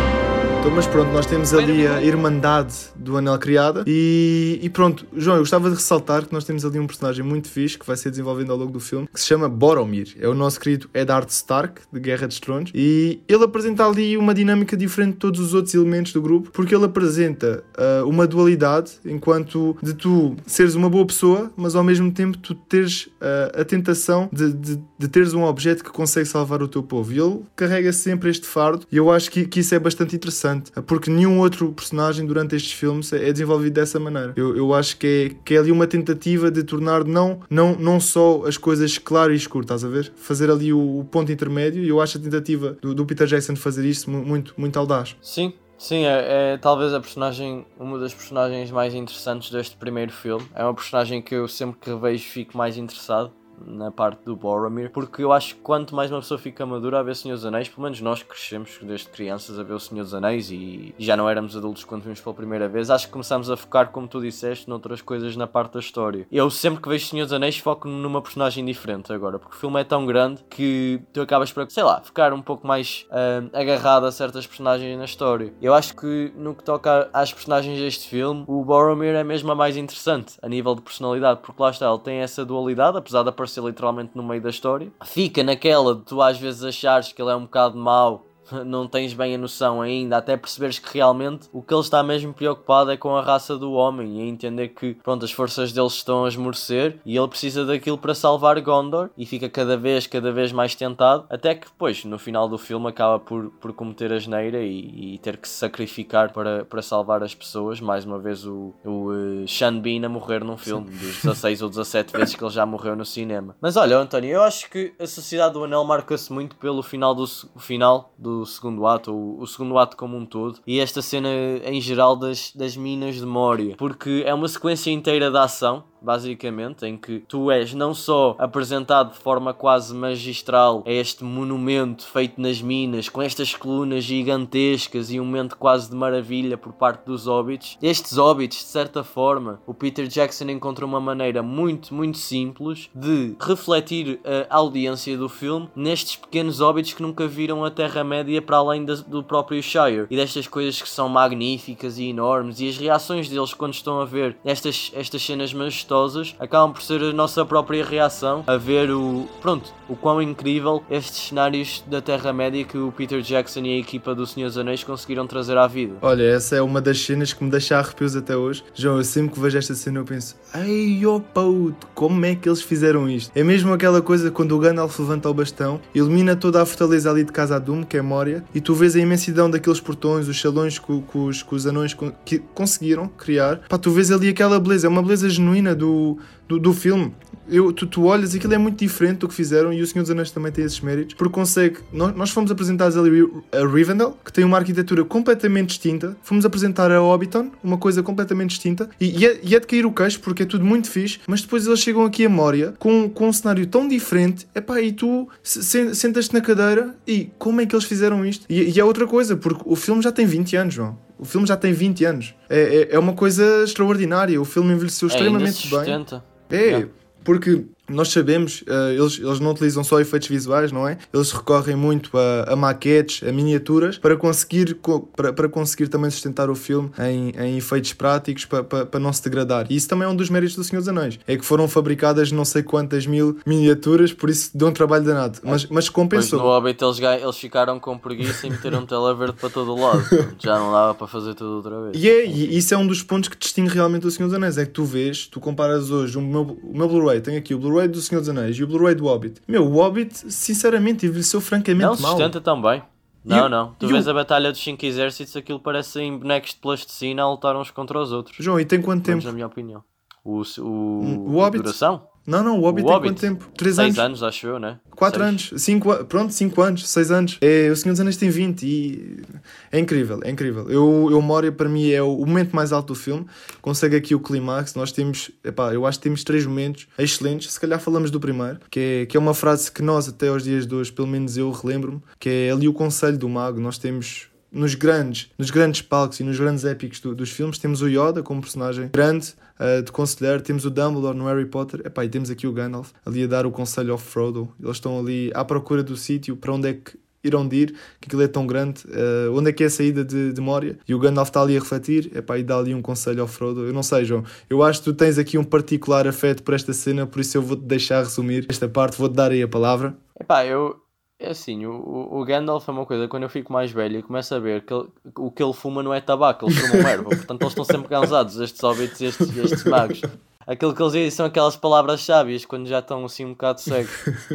Então, mas pronto, nós temos ali a Irmandade do Anel criada e, e pronto, João, eu gostava de ressaltar que nós temos ali um personagem muito fixe que vai ser desenvolvido ao longo do filme que se chama Boromir. É o nosso querido Eddard Stark, de Guerra dos Tronos, e ele apresenta ali uma dinâmica diferente de todos os outros elementos do grupo porque ele apresenta uh, uma dualidade enquanto de tu seres uma boa pessoa, mas ao mesmo tempo tu teres uh, a tentação de, de, de teres um objeto que consegue salvar o teu povo. E ele carrega sempre este fardo e eu acho que, que isso é bastante interessante porque nenhum outro personagem durante estes filmes é desenvolvido dessa maneira. Eu, eu acho que é, que é ali uma tentativa de tornar não, não, não só as coisas claro e escuro, estás a ver? Fazer ali o, o ponto intermédio e eu acho a tentativa do, do Peter Jackson de fazer isso muito, muito audaz. Sim, Sim, é, é, talvez a personagem, uma das personagens mais interessantes deste primeiro filme. É uma personagem que eu sempre que revejo fico mais interessado na parte do Boromir, porque eu acho que quanto mais uma pessoa fica madura a ver o Senhor dos Anéis, pelo menos nós crescemos desde crianças a ver o Senhor dos Anéis e já não éramos adultos quando vimos pela primeira vez, acho que começamos a focar, como tu disseste, noutras coisas na parte da história. Eu sempre que vejo o Senhor dos Anéis foco numa personagem diferente agora, porque o filme é tão grande que tu acabas por, sei lá, ficar um pouco mais uh, agarrado a certas personagens na história. Eu acho que no que toca às personagens deste filme, o Boromir é mesmo a mais interessante a nível de personalidade, porque lá está, ele tem essa dualidade, apesar de aparecer literalmente no meio da história. Fica naquela de tu às vezes achares que ele é um bocado mau não tens bem a noção ainda, até perceberes que realmente o que ele está mesmo preocupado é com a raça do homem e a entender que pronto, as forças dele estão a esmorecer e ele precisa daquilo para salvar Gondor e fica cada vez, cada vez mais tentado, até que depois, no final do filme, acaba por, por cometer a geneira e, e ter que se sacrificar para, para salvar as pessoas. Mais uma vez, o, o uh, Sean Bean a morrer num filme, dos 16 ou 17 vezes que ele já morreu no cinema. Mas olha, António, eu acho que a Sociedade do Anel marca-se muito pelo final do, final do segundo ato, ou o segundo ato como um todo, e esta cena em geral das, das minas de Moria, porque é uma sequência inteira de ação basicamente, em que tu és não só apresentado de forma quase magistral a este monumento feito nas minas, com estas colunas gigantescas e um momento quase de maravilha por parte dos hobbits. Estes hobbits, de certa forma, o Peter Jackson encontrou uma maneira muito, muito simples de refletir a audiência do filme nestes pequenos hobbits que nunca viram a Terra-média para além do próprio Shire e destas coisas que são magníficas e enormes e as reações deles quando estão a ver estas, estas cenas majestosas acabam por ser a nossa própria reação a ver o pronto o quão incrível estes cenários da Terra-média que o Peter Jackson e a equipa do Senhor dos Anéis conseguiram trazer à vida. Olha, essa é uma das cenas que me deixa arrepios até hoje. João, eu sempre que vejo esta cena eu penso, ai oh puto, como é que eles fizeram isto? É mesmo aquela coisa quando o Gandalf levanta o bastão, ilumina toda a fortaleza ali de Casa Doom, que é Moria, e tu vês a imensidão daqueles portões, os salões que, que, os, que os anões que conseguiram criar. Pá, tu vês ali aquela beleza, é uma beleza genuína do, do, do filme eu, tu, tu olhas, aquilo é muito diferente do que fizeram e o Senhor dos Anéis também tem esses méritos, porque consegue. Nós, nós fomos apresentados ali a Rivendell, que tem uma arquitetura completamente distinta, fomos apresentar a Hobbiton, uma coisa completamente distinta, e, e, é, e é de cair o queixo porque é tudo muito fixe, mas depois eles chegam aqui a Moria com, com um cenário tão diferente, epá, e tu sentas-te na cadeira e como é que eles fizeram isto? E, e é outra coisa, porque o filme já tem 20 anos, João. O filme já tem 20 anos. É, é, é uma coisa extraordinária. O filme envelheceu é, extremamente bem. É, porque nós sabemos, uh, eles, eles não utilizam só efeitos visuais, não é? Eles recorrem muito a, a maquetes, a miniaturas, para conseguir, para, para conseguir também sustentar o filme em, em efeitos práticos, para, para, para não se degradar. E isso também é um dos méritos do Senhor dos Anéis. É que foram fabricadas não sei quantas mil miniaturas, por isso deu um trabalho danado. Mas, mas compensou. Pois no Hobbit eles, eles ficaram com preguiça e meteram tela verde para todo o lado. Já não dava para fazer tudo outra vez. E, é, e isso é um dos pontos que distingue realmente o Senhor dos Anéis. É que tu vês, tu comparas hoje o meu, o meu Blu-ray, tenho aqui o Blu-ray Blu-ray do Senhor dos Anéis e o Blu-ray do Hobbit. Meu, o Hobbit, sinceramente, envelheceu francamente não, mal. Não, sustenta também. Não, não. Tu vês a batalha dos 5 exércitos, aquilo parecem bonecos de plasticina a lutar uns contra os outros. João, e tem quanto tempo? na minha opinião. O, o, o Hobbit? duração? Não, não, o Hobbit, o tem Hobbit. quanto tempo? 3 anos? 6 anos, acho eu, né? 4 anos, 5 pronto, 5 anos, 6 anos. É, o Senhor dos Anéis tem 20 e é incrível, é incrível. Eu, eu Moria para mim é o, o, momento mais alto do filme. Consegue aqui o clímax. Nós temos, epá, eu acho que temos três momentos excelentes. Se calhar falamos do primeiro, que é, que é uma frase que nós até aos dias de hoje, pelo menos eu relembro-me, que é ali o conselho do mago. Nós temos nos grandes, nos grandes palcos e nos grandes épicos do, dos filmes, temos o Yoda como personagem grande uh, de conselheiro, temos o Dumbledore no Harry Potter, epá, e temos aqui o Gandalf ali a dar o conselho ao Frodo. Eles estão ali à procura do sítio para onde é que irão de ir, que aquilo é tão grande, uh, onde é que é a saída de, de Moria? E o Gandalf está ali a refletir, epá, e dá ali um conselho ao Frodo. Eu não sei, João, eu acho que tu tens aqui um particular afeto por esta cena, por isso eu vou-te deixar resumir esta parte, vou-te dar aí a palavra. Epá, eu, é assim, o, o Gandalf é uma coisa, quando eu fico mais velho e começo a ver que ele, o que ele fuma não é tabaco, ele fuma erva, portanto eles estão sempre cansados, estes hobbits e estes, estes magos. Aquilo que eles dizem são aquelas palavras sábias quando já estão assim um bocado cegos.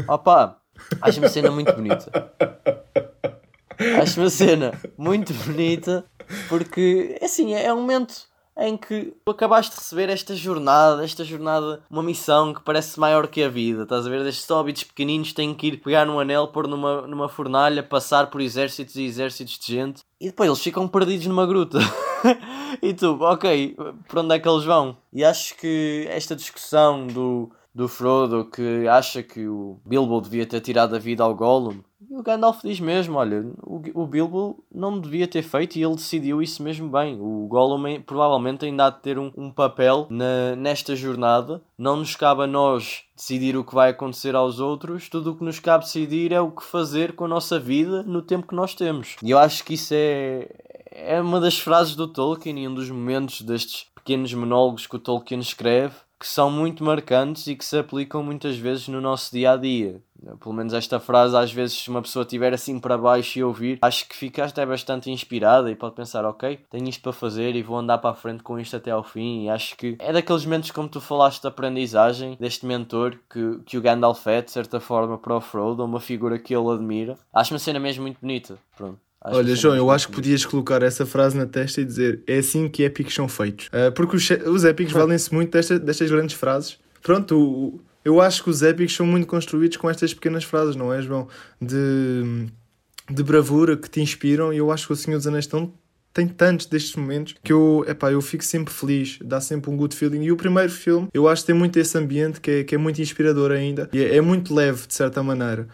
Opa, acho uma cena muito bonita. Acho uma cena muito bonita porque, assim, é um momento em que tu acabaste de receber esta jornada, esta jornada, uma missão que parece maior que a vida, estás a ver? Estes hobbits pequeninos têm que ir pegar num anel, pôr numa, numa fornalha, passar por exércitos e exércitos de gente e depois eles ficam perdidos numa gruta. e tu, ok, por onde é que eles vão? E acho que esta discussão do, do Frodo que acha que o Bilbo devia ter tirado a vida ao Gollum e o Gandalf diz mesmo: olha, o, Bilbo não devia ter feito e ele decidiu isso mesmo bem. O Gollum provavelmente ainda há de ter um, um papel na, nesta jornada. Não nos cabe a nós decidir o que vai acontecer aos outros, tudo o que nos cabe decidir é o que fazer com a nossa vida no tempo que nós temos. E eu acho que isso é, é uma das frases do Tolkien e um dos momentos destes pequenos monólogos que o Tolkien escreve que são muito marcantes e que se aplicam muitas vezes no nosso dia a dia. Pelo menos esta frase, às vezes, se uma pessoa estiver assim para baixo e ouvir, acho que fica até bastante inspirada e pode pensar: ok, tenho isto para fazer e vou andar para a frente com isto até ao fim. E acho que é daqueles momentos, como tu falaste, de aprendizagem deste mentor que, que o Gandalf é, de certa forma, para o Frodo, uma figura que ele admira. Acho uma cena mesmo muito bonita. Pronto. Acho Olha, João, eu acho que podias colocar essa frase na testa e dizer é assim que épicos são feitos. Uh, porque os, os épicos valem-se muito desta, destas grandes frases. Pronto, o, eu acho que os épicos são muito construídos com estas pequenas frases, não é, João? De, de bravura que te inspiram e eu acho que o Senhor dos Anéis tão, tem tantos destes momentos que eu, epá, eu fico sempre feliz, dá sempre um good feeling. E o primeiro filme, eu acho que tem muito esse ambiente que é, que é muito inspirador ainda e é, é muito leve, de certa maneira.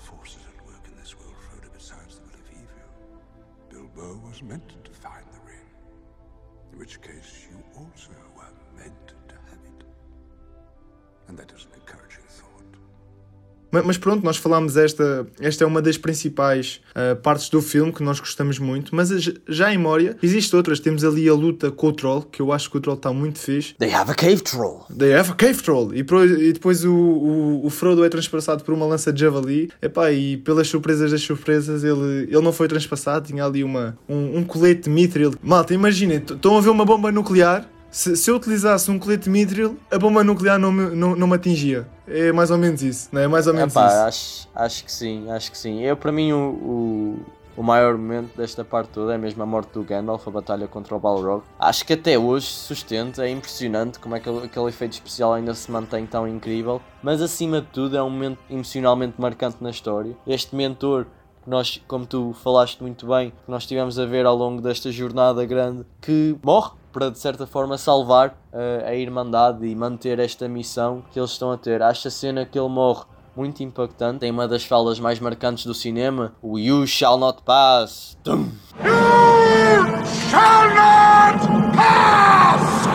Forces at work in this world, Frodo, besides the will of evil. Bilbo was meant to find the ring, in which case you also were meant to have it. And that is an encouraging thought. Mas pronto, nós falámos esta, esta é uma das principais uh, partes do filme que nós gostamos muito, mas já em Moria existe outras, temos ali a luta com o Troll, que eu acho que o Troll está muito fixe. They have a cave troll. They have a cave troll. E, pro, e depois o, o, o, Frodo é transpassado por uma lança de javali, Epá, e pelas surpresas das surpresas ele, ele não foi transpassado, tinha ali uma, um, um colete mithril. Malta, imaginem, estão a ver uma bomba nuclear se, se, eu utilizasse um colete mithril, a bomba nuclear não me, não, não me atingia. É mais ou menos isso, não é? Mais ou menos Epá, isso. Acho, acho que sim, acho que sim. Eu, para mim, o, o, o, maior momento desta parte toda é mesmo a morte do Gandalf, a batalha contra o Balrog. Acho que até hoje sustenta, é impressionante como é que aquele, efeito especial ainda se mantém tão incrível. Mas, acima de tudo, é um momento emocionalmente marcante na história. Este mentor nós, como tu falaste muito bem, nós tivemos a ver ao longo desta jornada grande, que morre para de certa forma salvar uh, a Irmandade e manter esta missão que eles estão a ter. Acho a cena que ele morre muito impactante. Tem uma das falas mais marcantes do cinema: o You shall not pass. Tum. You shall not pass!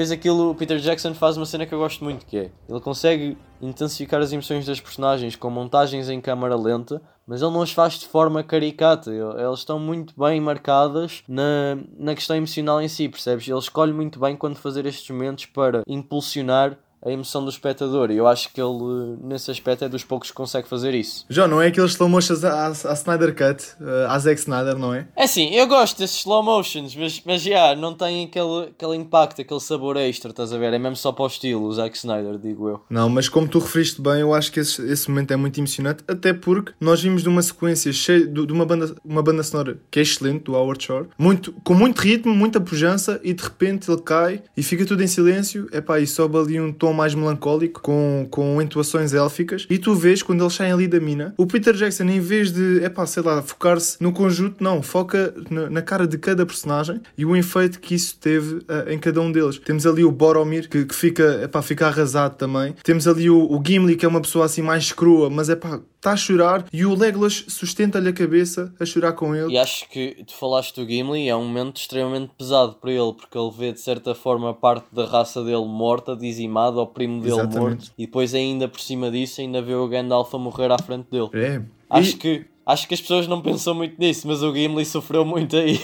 Depois aquilo, o Peter Jackson faz uma cena que eu gosto muito, que é, ele consegue intensificar as emoções das personagens com montagens em câmara lenta, mas ele não as faz de forma caricata, elas estão muito bem marcadas na, na questão emocional em si, percebes? Ele escolhe muito bem quando fazer estes momentos para impulsionar a emoção do espectador. E eu acho que ele, nesse aspecto, é dos poucos que consegue fazer isso. João, não é aqueles slow motions à, à Snyder Cut, eh, à Zack Snyder, não é? É sim, eu gosto desses slow motions, mas, mas já, não tem aquele, aquele impacto, aquele sabor extra, estás a ver? É mesmo só para o estilo, o Zack Snyder, digo eu. Não, mas como tu referiste bem, eu acho que esse, esse momento é muito emocionante, até porque nós vimos de uma sequência cheia de, de uma, banda, uma banda sonora que é excelente, do Howard Shore, muito, com muito ritmo, muita pujança, e de repente ele cai e fica tudo em silêncio, epá, e sobe ali um tom mais melancólico, com, com entoações élficas, e tu vês quando eles saem ali da mina, o Peter Jackson, em vez de, epá, sei lá, focar-se no conjunto, não, foca na, na, cara de cada personagem e o efeito que isso teve uh, em cada um deles. Temos ali o Boromir, que, que fica, epá, fica arrasado também. Temos ali o, o Gimli, que é uma pessoa assim mais crua, mas é pá, está a chorar e o Legolas sustenta-lhe a cabeça a chorar com ele. E acho que tu falaste do Gimli é um momento extremamente pesado para ele, porque ele vê de certa forma parte da raça dele morta, dizimada, ao primo dele Exatamente. morto, e depois ainda por cima disso ainda vê o Gandalf a morrer à frente dele. É. Acho e... que Acho que as pessoas não pensam muito nisso, mas o Gimli sofreu muito aí.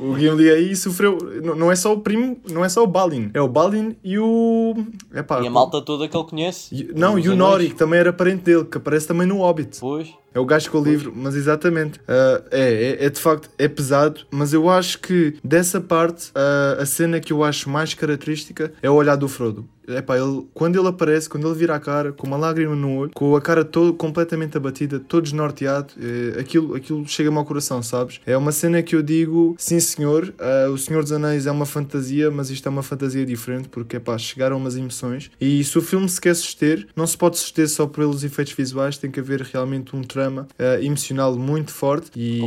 o Gimli aí sofreu. Não é só o primo, não é só o Balin. É o Balin e o. Epá, e a malta toda que ele conhece. Não, e o Nori, que também era parente dele, que aparece também no Hobbit. Pois. É o gajo com o livro, mas exatamente. Uh, é, é, é, de facto, é pesado, mas eu acho que dessa parte, uh, a cena que eu acho mais característica é o olhar do Frodo. Epá, ele, quando ele aparece, quando ele vira a cara, com uma lágrima no olho, com a cara todo, completamente abatida, todo desnorteado, é, aquilo, aquilo chega-me ao coração, sabes? É uma cena que eu digo, sim senhor, uh, o Senhor dos Anéis é uma fantasia, mas isto é uma fantasia diferente, porque epá, chegaram umas emoções, e se o filme se quer suster, não se pode suster só pelos efeitos visuais, tem que haver realmente um trama uh, emocional muito forte e,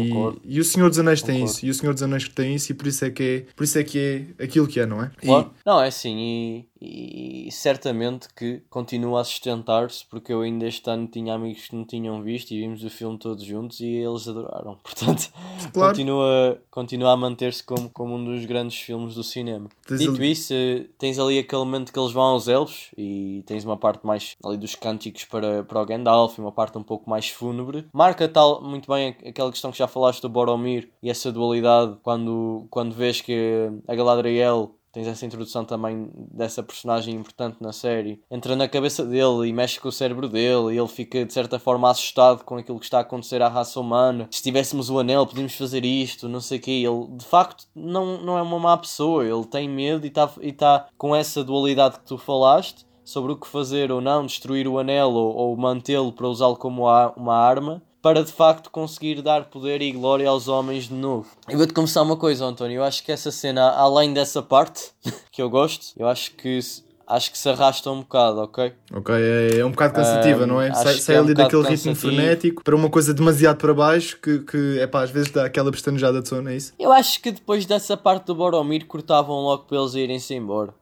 e o Senhor dos Anéis Concordo. tem isso e o Senhor dos Anéis tem isso e por isso é que é, por isso é, que é aquilo que é, não é? Claro. E... Não, é assim, e e certamente que continua a sustentar-se porque eu ainda este ano tinha amigos que não tinham visto e vimos o filme todos juntos e eles adoraram. Portanto, claro. continua, continua a manter-se como, como um dos grandes filmes do cinema. Tens Dito ali... isso, tens ali aquele momento que eles vão aos elfos e tens uma parte mais ali dos cânticos para, para o Gandalf e uma parte um pouco mais fúnebre. Marca tal muito bem aquela questão que já falaste do Boromir e essa dualidade quando, quando vês que a Galadriel tens essa introdução também dessa personagem importante na série, entra na cabeça dele e mexe com o cérebro dele e ele fica de certa forma assustado com aquilo que está a acontecer à raça humana. Se tivéssemos o anel, podíamos fazer isto, não sei o quê. Ele de facto não, não é uma má pessoa, ele tem medo e está e tá com essa dualidade que tu falaste sobre o que fazer ou não, destruir o anel ou, ou mantê-lo para usá-lo como uma arma para de facto conseguir dar poder e glória aos homens de novo. Eu vou-te confessar uma coisa, António. Eu acho que essa cena, além dessa parte que eu gosto, eu acho que acho que se arrasta um bocado, ok? Ok, é, é um bocado cansativa, um, não é? Sai, sai é um ali daquele ritmo frenético para uma coisa demasiado para baixo que, que é pá, às vezes dá aquela pestanejada de sono, é isso? Eu acho que depois dessa parte do Boromir cortavam logo para eles irem-se embora.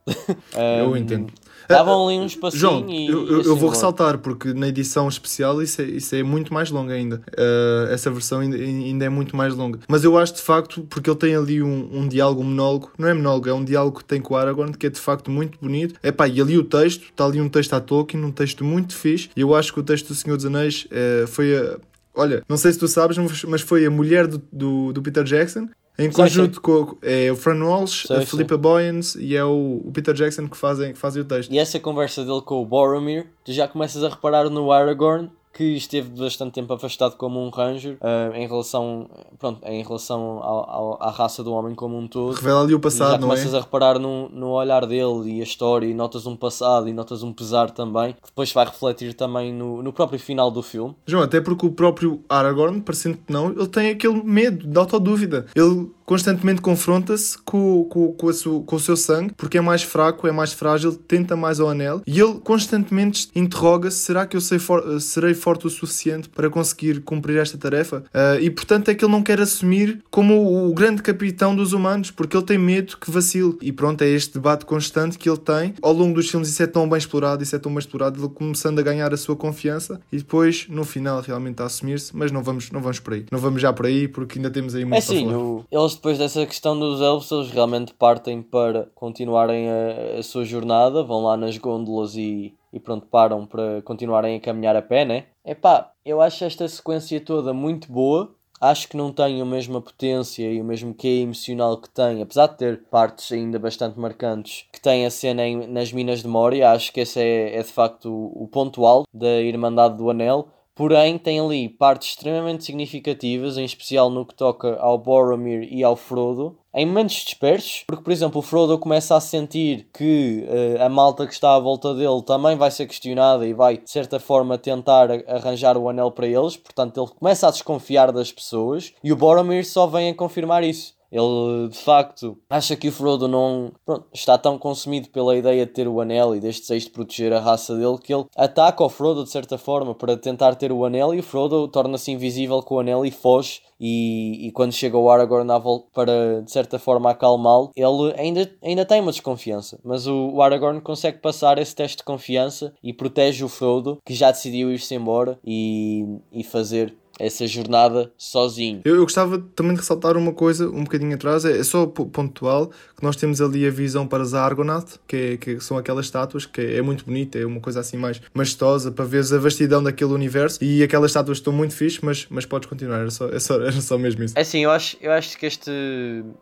um, eu entendo. Davam ali um espacinho João, e. Eu, eu, eu vou ressaltar, porque na edição especial isso é, isso é muito mais longa ainda. Uh, essa versão ainda, ainda, é muito mais longa. Mas eu acho de facto, porque ele tem ali um, um diálogo, um monólogo, não é monólogo, é um diálogo que tem com o Aragorn que é de facto muito bonito. Epá, e ali o texto, está ali um texto à Tolkien, um texto muito fixe. E eu acho que o texto do Senhor dos Anéis uh, foi a. Olha, não sei se tu sabes, mas foi a mulher do, do, do Peter Jackson em conjunto sei, com é o Fran Walsh, sei, a Philippa Boyens e é o, o, Peter Jackson que fazem, que fazem o texto. E essa conversa dele com o Boromir, tu já começas a reparar no Aragorn que esteve bastante tempo afastado como um ranger uh, em relação pronto em relação ao, ao, à raça do homem como um todo. Revela ali o passado e já começas é? a reparar no, no olhar dele e a história e notas um passado e notas um pesar também que depois vai refletir também no, no próprio final do filme. João até porque o próprio Aragorn parecendo que não ele tem aquele medo de autodúvida. Ele constantemente confronta-se com, com, com, com, o seu sangue, porque é mais fraco, é mais frágil, tenta mais ao anel, e ele constantemente interroga-se: será que eu sei for serei forte o suficiente para conseguir cumprir esta tarefa? Uh, e portanto é que ele não quer assumir como o grande capitão dos humanos, porque ele tem medo que vacile. E pronto, é este debate constante que ele tem. Ao longo dos filmes, isso é tão bem explorado, isso é tão bem explorado, ele começando a ganhar a sua confiança e depois, no final, realmente a assumir-se. Mas não vamos, não vamos por aí. Não vamos já por aí, porque ainda temos aí muito é sim, o, eles depois dessa questão dos elfos, eles realmente partem para continuarem a, a sua jornada, vão lá nas gôndolas e, e pronto, param para continuarem a caminhar a pé, né? Epá, eu acho esta sequência toda muito boa. Acho que não tem a mesma potência e o mesmo que emocional que tem, apesar de ter partes ainda bastante marcantes, que tem a cena em, nas Minas de Moria. Acho que esse é, é de facto o, o ponto alto da Irmandade do Anel Porém, tem ali partes extremamente significativas, em especial no que toca ao Boromir e ao Frodo, em momentos dispersos, porque, por exemplo, o Frodo começa a sentir que uh, a malta que está à volta dele também vai ser questionada e vai, de certa forma, tentar arranjar o anel para eles, portanto, ele começa a desconfiar das pessoas e o Boromir só vem a confirmar isso. Ele de facto acha que o Frodo não pronto, está tão consumido pela ideia de ter o anel e deste desejo de proteger a raça dele que ele ataca o Frodo de certa forma para tentar ter o anel e o Frodo torna-se invisível com o anel e foge. E, e quando chega o Aragorn para de certa forma acalmá-lo, ele ainda, ainda tem uma desconfiança, mas o, o Aragorn consegue passar esse teste de confiança e protege o Frodo que já decidiu ir-se embora e, e fazer essa jornada sozinho. Eu, eu, gostava também de ressaltar uma coisa um bocadinho atrás, é, é só pontual, que nós temos ali a visão para as Argonath, que, é, que são aquelas estátuas, que é, é, muito bonita, é uma coisa assim mais majestosa, para veres a vastidão daquele universo, e aquelas estátuas estão muito fixe, mas, mas podes continuar, era só, era, só, era só mesmo isso. É assim, eu acho, eu acho que este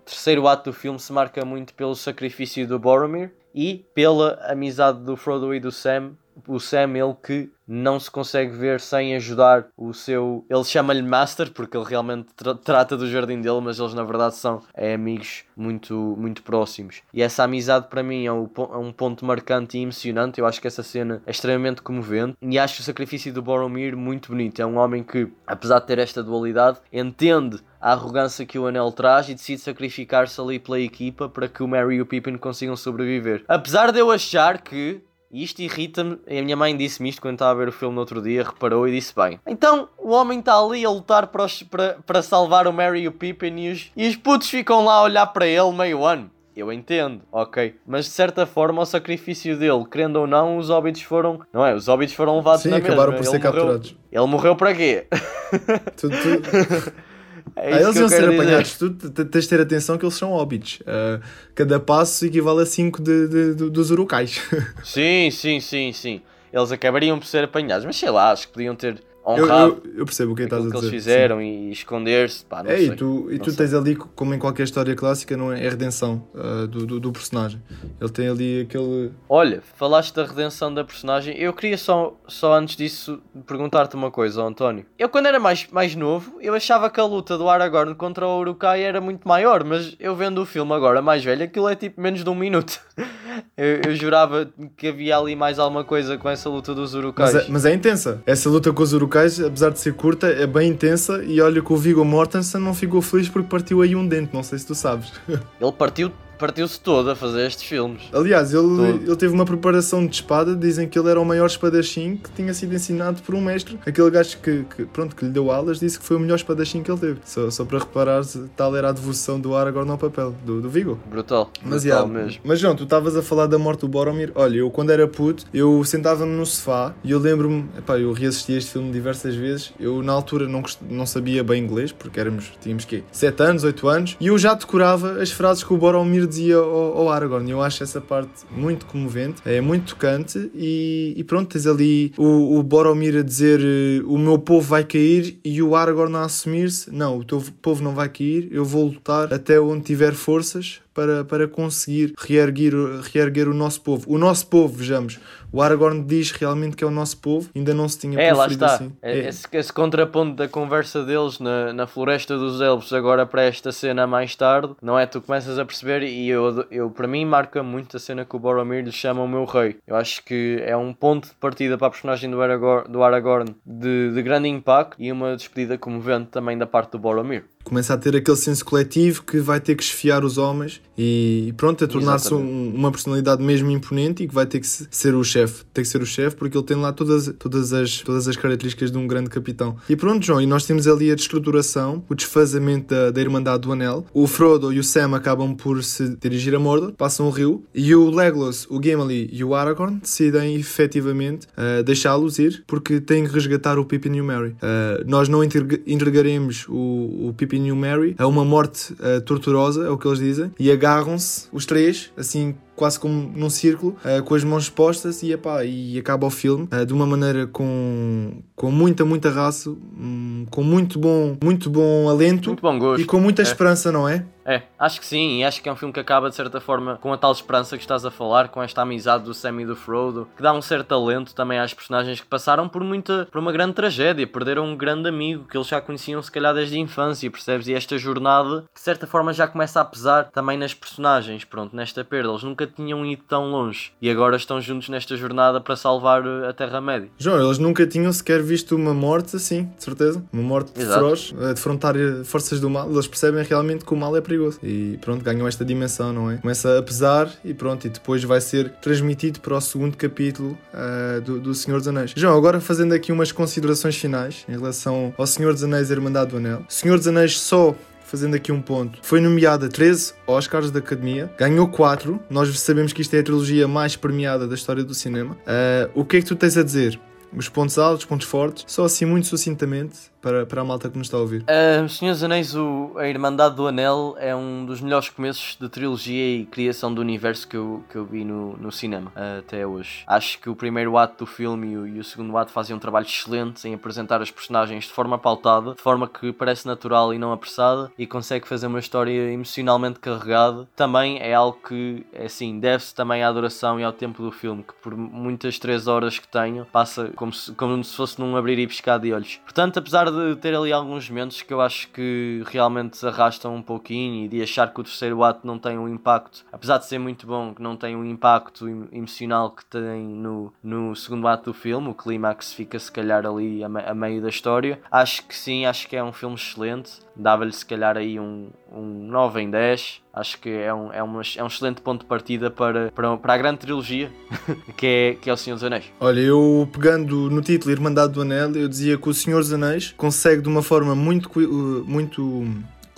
terceiro ato do filme se marca muito pelo sacrifício do Boromir, e pela amizade do Frodo e do Sam o Sam, ele que não se consegue ver sem ajudar o seu. Ele chama-lhe Master porque ele realmente tra trata do jardim dele, mas eles na verdade são é, amigos muito, muito próximos. E essa amizade para mim é um, é um ponto marcante e emocionante. Eu acho que essa cena é extremamente comovente e acho o sacrifício do Boromir muito bonito. É um homem que, apesar de ter esta dualidade, entende a arrogância que o Anel traz e decide sacrificar-se ali pela equipa para que o Merry e o Pippin consigam sobreviver. Apesar de eu achar que e isto irrita-me. A minha mãe disse-me isto quando estava a ver o filme no outro dia, reparou e disse: Bem, então o homem está ali a lutar para, os, para, para salvar o Mary e o Pippin e os, e os putos ficam lá a olhar para ele meio ano. Eu entendo, ok. Mas de certa forma, o sacrifício dele, querendo ou não, os hobbits foram. Não é? Os hobbits foram levados Sim, na acabaram mesma. por ser ele capturados. Morreu, ele morreu para quê? Tu, tu... É ah, eles iam ser apanhados. Tu tens de ter atenção que eles são hobbits. Uh, cada passo equivale a 5 de, de, de, dos urucais. sim, sim, sim, sim. Eles acabariam por ser apanhados, mas sei lá, acho que podiam ter honrado. Eu, eu, eu percebo o que estás a dizer. que eles fizeram sim. e esconder-se. Pá, não é, sei, e tu, e tu tens ali, como em qualquer história clássica, não é? é a redenção uh, do, do, do, personagem. Ele tem ali aquele. Olha, falaste da redenção da personagem. Eu queria só, só antes disso perguntar-te uma coisa, António. Eu, quando era mais, mais novo, eu achava que a luta do Aragorn contra o Urukai era muito maior, mas eu vendo o filme agora mais velho, aquilo é tipo menos de um minuto. eu, eu, jurava que havia ali mais alguma coisa com essa luta dos Urukais. Mas é, mas é intensa. Essa luta com os Apesar de ser curta, é bem intensa. E olha que o Viggo Mortensen não ficou feliz porque partiu aí um dente, não sei se tu sabes. Ele partiu partiu-se todo a fazer estes filmes. Aliás, ele, ele teve uma preparação de espada. Dizem que ele era o maior espadachim que tinha sido ensinado por um mestre. Aquele gajo que, que pronto, que lhe deu alas disse que foi o melhor espadachim que ele teve. Só, só para reparar tal era a devoção do Aragorn ao papel, do, do Vigo. Brutal. Mas, brutal yeah, mesmo. mas João, tu estavas a falar da morte do Boromir. Olha, eu quando era puto, eu sentava-me no sofá e eu lembro-me, eu reassisti este filme diversas vezes. Eu na altura não, não sabia bem inglês, porque éramos, tínhamos quê? 7 anos, 8 anos, e eu já decorava as frases que o Boromir dizia ao, ao Aragorn. Eu acho essa parte muito comovente, é muito tocante e, e pronto, tens ali o, o Boromir a dizer o meu povo vai cair e o Aragorn a assumir-se, não, o teu povo não vai cair, eu vou lutar até onde tiver forças para, para conseguir reerguer, reerguer o nosso povo. O nosso povo, vejamos, o Aragorn diz realmente que é o nosso povo, ainda não se tinha é, lá está. assim. É. Esse, esse, contraponto da conversa deles na, na Floresta dos Elfos, agora para esta cena mais tarde, não é? Tu começas a perceber, e eu, eu para mim marca muito a cena que o Boromir lhe chama o meu rei. Eu acho que é um ponto de partida para a personagem do Aragorn, do Aragorn de, de grande impacto e uma despedida comovente também da parte do Boromir começa a ter aquele senso coletivo que vai ter que esfiar os homens e pronto, a tornar-se um, uma personalidade mesmo imponente e que vai ter que ser o chefe, tem que ser o chefe porque ele tem lá todas, todas, as, todas as características de um grande capitão. E pronto, João, e nós temos ali a destruturação, o desfazamento da, da Irmandade do Anel. O Frodo e o Sam acabam por se dirigir a Mordor, passam o rio e o Legolas, o Gimli e o Aragorn decidem efetivamente uh, deixá-los ir porque têm que resgatar o Pippin e o Merry. Uh, nós não entregaremos o, o Pippin o Merry a uma morte uh, torturosa, é o que eles dizem, e agarram-se os três, assim quase como num círculo, uh, com as mãos expostas e, epá, e acaba o filme uh, de uma maneira com, com muita, muita raça, um, com muito bom, muito bom alento muito bom gosto. e com muita é. esperança, não é? É, acho que sim, e acho que é um filme que acaba de certa forma com a tal esperança que estás a falar, com esta amizade do Sam e do Frodo, que dá um certo alento também às personagens que passaram por muita, por uma grande tragédia, perderam um grande amigo que eles já conheciam se calhar desde a infância, percebes? E esta jornada que de certa forma já começa a pesar também nas personagens, pronto, nesta perda, eles nunca tinham ido tão longe e agora estão juntos nesta jornada para salvar a Terra-média. João, eles nunca tinham sequer visto uma morte assim, de certeza, uma morte Exato. feroz, a defrontar forças do mal, eles percebem realmente que o mal é perigoso e pronto, ganham esta dimensão, não é? Começa a pesar e pronto, e depois vai ser transmitido para o segundo capítulo uh, do, do Senhor dos Anéis. João, agora fazendo aqui umas considerações finais em relação ao Senhor dos Anéis e a Irmandade do Anel. O Senhor dos Anéis só fazendo aqui um ponto. Foi nomeada a 13 Oscars da Academia, ganhou 4. Nós sabemos que isto é a trilogia mais premiada da história do cinema. Uh, o que é que tu tens a dizer? Os pontos altos, os pontos fortes, só assim muito sucintamente para, para a malta que nos está a ouvir? Uh, Senhor dos Anéis, o, a Irmandade do Anel é um dos melhores começos de trilogia e criação do universo que eu, que eu vi no, no cinema uh, até hoje. Acho que o primeiro ato do filme e o, e o, segundo ato fazem um trabalho excelente em apresentar as personagens de forma pautada, de forma que parece natural e não apressada e consegue fazer uma história emocionalmente carregada. Também é algo que, é assim, deve-se também à duração e ao tempo do filme, que por muitas três horas que tenho, passa como se, como se fosse num abrir e piscar de olhos. Portanto, apesar de ter ali alguns momentos que eu acho que realmente arrastam um pouquinho e de achar que o terceiro ato não tem um impacto, apesar de ser muito bom, que não tem o um impacto emocional que tem no, no segundo ato do filme, o clímax fica se calhar ali a, a meio da história. Acho que sim, acho que é um filme excelente, dava-lhe se calhar aí um, um 9 em 10. Acho que é um, é, uma, é um excelente ponto de partida para, para, para a grande trilogia que é, que é O Senhor dos Anéis. Olha, eu pegando no título Irmandade do Anel, eu dizia que O Senhor dos Anéis consegue de uma forma muito, muito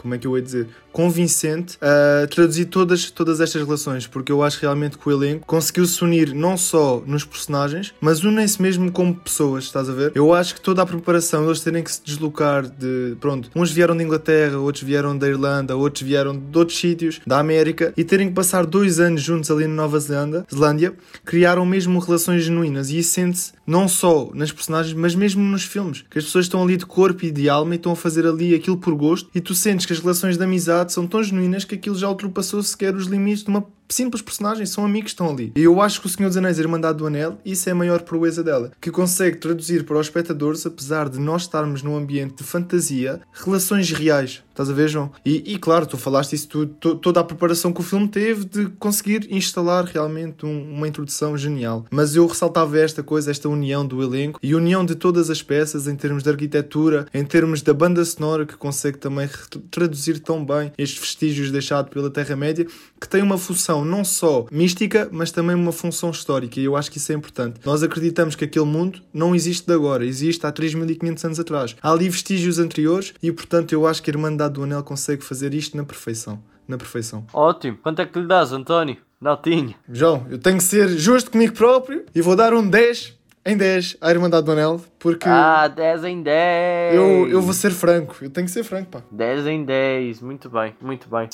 como é que eu ia dizer, convincente a traduzir todas, todas estas relações, porque eu acho realmente que o elenco conseguiu se unir não só nos personagens, mas unem-se mesmo como pessoas, estás a ver? Eu acho que toda a preparação, eles terem que se deslocar de, pronto, uns vieram de Inglaterra, outros vieram da Irlanda, outros vieram de outros sítios, da América, e terem que passar dois anos juntos ali na Nova Zelândia, Zelândia criaram mesmo relações genuínas, e isso sente-se não só nas personagens, mas mesmo nos filmes. Que as pessoas estão ali de corpo e de alma e estão a fazer ali aquilo por gosto e tu sentes que as relações de amizade são tão genuínas que aquilo já ultrapassou sequer os limites de uma simples personagens, são amigos que estão ali. E eu acho que o Senhor dos Anéis, Irmandade do Anel, isso é a maior proeza dela, que consegue traduzir para os espectadores, apesar de nós estarmos num ambiente de fantasia, relações reais. Estás a ver, João? E, e claro, tu falaste isso, tu, tu, toda a preparação que o filme teve de conseguir instalar realmente um, uma introdução genial. Mas eu ressaltava esta coisa, esta união do elenco e união de todas as peças em termos de arquitetura, em termos da banda sonora que consegue também traduzir tão bem estes vestígios deixados pela Terra-média, que tem uma função não só mística, mas também uma função histórica, e eu acho que isso é importante. Nós acreditamos que aquele mundo não existe de agora, existe há 3.500 anos atrás. Há ali vestígios anteriores, e portanto eu acho que a Irmandade do Anel consegue fazer isto na perfeição. Na perfeição. Ótimo. Quanto é que lhe dás, António? Notinho. João, eu tenho que ser justo comigo próprio e vou dar um 10 em 10 à Irmandade do Anel, porque. Ah, 10 em 10! Eu, eu vou ser franco, eu tenho que ser franco, pá. 10 em 10, muito bem, muito bem.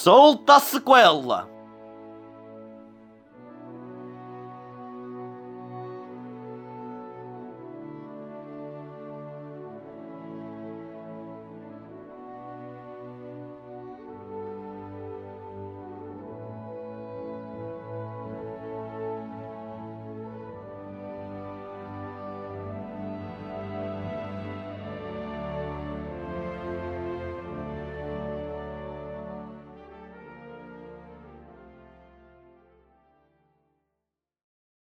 Solta a sequela!